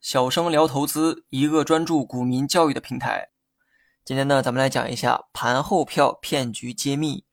小生聊投资，一个专注股民教育的平台。今天呢，咱们来讲一下盘后票骗局揭秘。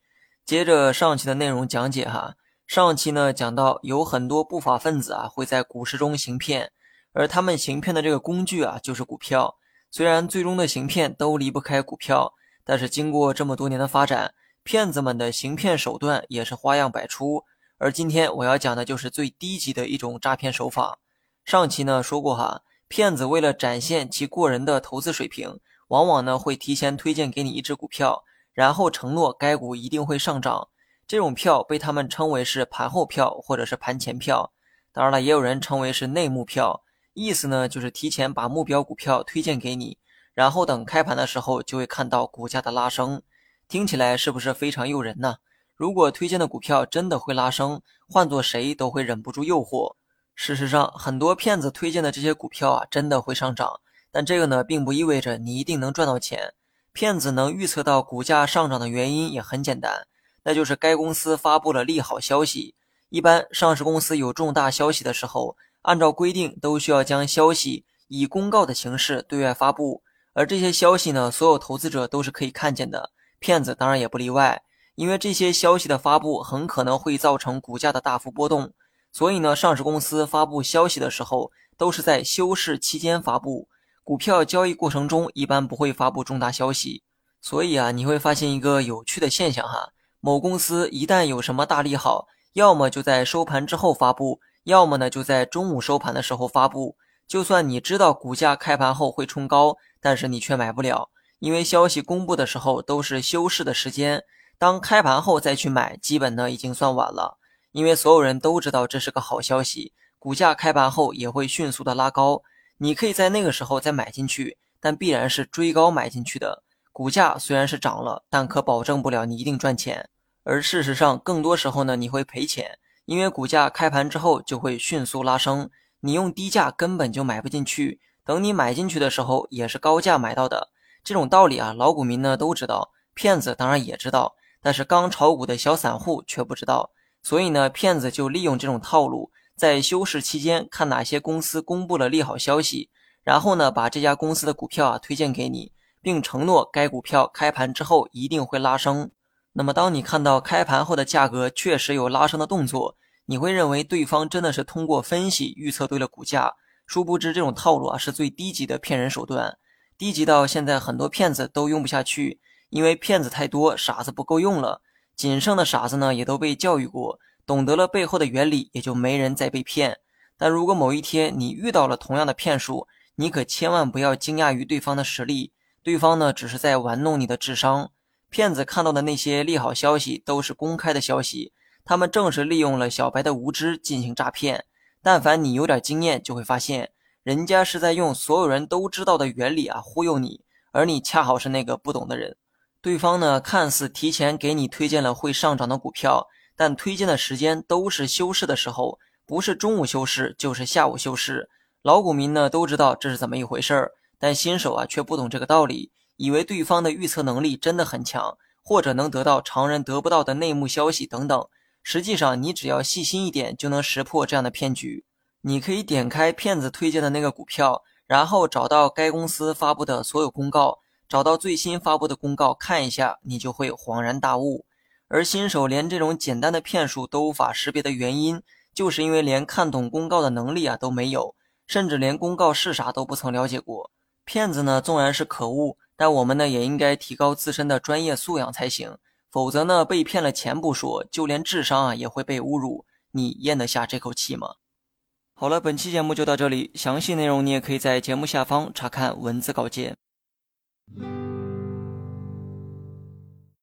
接着上期的内容讲解哈，上期呢讲到有很多不法分子啊会在股市中行骗，而他们行骗的这个工具啊就是股票。虽然最终的行骗都离不开股票，但是经过这么多年的发展，骗子们的行骗手段也是花样百出。而今天我要讲的就是最低级的一种诈骗手法。上期呢说过哈，骗子为了展现其过人的投资水平，往往呢会提前推荐给你一只股票，然后承诺该股一定会上涨。这种票被他们称为是盘后票或者是盘前票，当然了，也有人称为是内幕票。意思呢就是提前把目标股票推荐给你，然后等开盘的时候就会看到股价的拉升。听起来是不是非常诱人呢？如果推荐的股票真的会拉升，换做谁都会忍不住诱惑。事实上，很多骗子推荐的这些股票啊，真的会上涨，但这个呢，并不意味着你一定能赚到钱。骗子能预测到股价上涨的原因也很简单，那就是该公司发布了利好消息。一般上市公司有重大消息的时候，按照规定都需要将消息以公告的形式对外发布，而这些消息呢，所有投资者都是可以看见的，骗子当然也不例外。因为这些消息的发布很可能会造成股价的大幅波动。所以呢，上市公司发布消息的时候，都是在休市期间发布。股票交易过程中一般不会发布重大消息。所以啊，你会发现一个有趣的现象哈：某公司一旦有什么大利好，要么就在收盘之后发布，要么呢就在中午收盘的时候发布。就算你知道股价开盘后会冲高，但是你却买不了，因为消息公布的时候都是休市的时间。当开盘后再去买，基本呢已经算晚了。因为所有人都知道这是个好消息，股价开盘后也会迅速的拉高。你可以在那个时候再买进去，但必然是追高买进去的。股价虽然是涨了，但可保证不了你一定赚钱。而事实上，更多时候呢你会赔钱，因为股价开盘之后就会迅速拉升，你用低价根本就买不进去。等你买进去的时候，也是高价买到的。这种道理啊，老股民呢都知道，骗子当然也知道，但是刚炒股的小散户却不知道。所以呢，骗子就利用这种套路，在休市期间看哪些公司公布了利好消息，然后呢，把这家公司的股票啊推荐给你，并承诺该股票开盘之后一定会拉升。那么，当你看到开盘后的价格确实有拉升的动作，你会认为对方真的是通过分析预测对了股价。殊不知，这种套路啊是最低级的骗人手段，低级到现在很多骗子都用不下去，因为骗子太多，傻子不够用了。仅剩的傻子呢，也都被教育过，懂得了背后的原理，也就没人再被骗。但如果某一天你遇到了同样的骗术，你可千万不要惊讶于对方的实力，对方呢只是在玩弄你的智商。骗子看到的那些利好消息都是公开的消息，他们正是利用了小白的无知进行诈骗。但凡你有点经验，就会发现，人家是在用所有人都知道的原理啊忽悠你，而你恰好是那个不懂的人。对方呢，看似提前给你推荐了会上涨的股票，但推荐的时间都是休市的时候，不是中午休市就是下午休市。老股民呢都知道这是怎么一回事儿，但新手啊却不懂这个道理，以为对方的预测能力真的很强，或者能得到常人得不到的内幕消息等等。实际上，你只要细心一点，就能识破这样的骗局。你可以点开骗子推荐的那个股票，然后找到该公司发布的所有公告。找到最新发布的公告看一下，你就会恍然大悟。而新手连这种简单的骗术都无法识别的原因，就是因为连看懂公告的能力啊都没有，甚至连公告是啥都不曾了解过。骗子呢，纵然是可恶，但我们呢也应该提高自身的专业素养才行。否则呢，被骗了钱不说，就连智商啊也会被侮辱。你咽得下这口气吗？好了，本期节目就到这里，详细内容你也可以在节目下方查看文字稿件。Mm-hmm.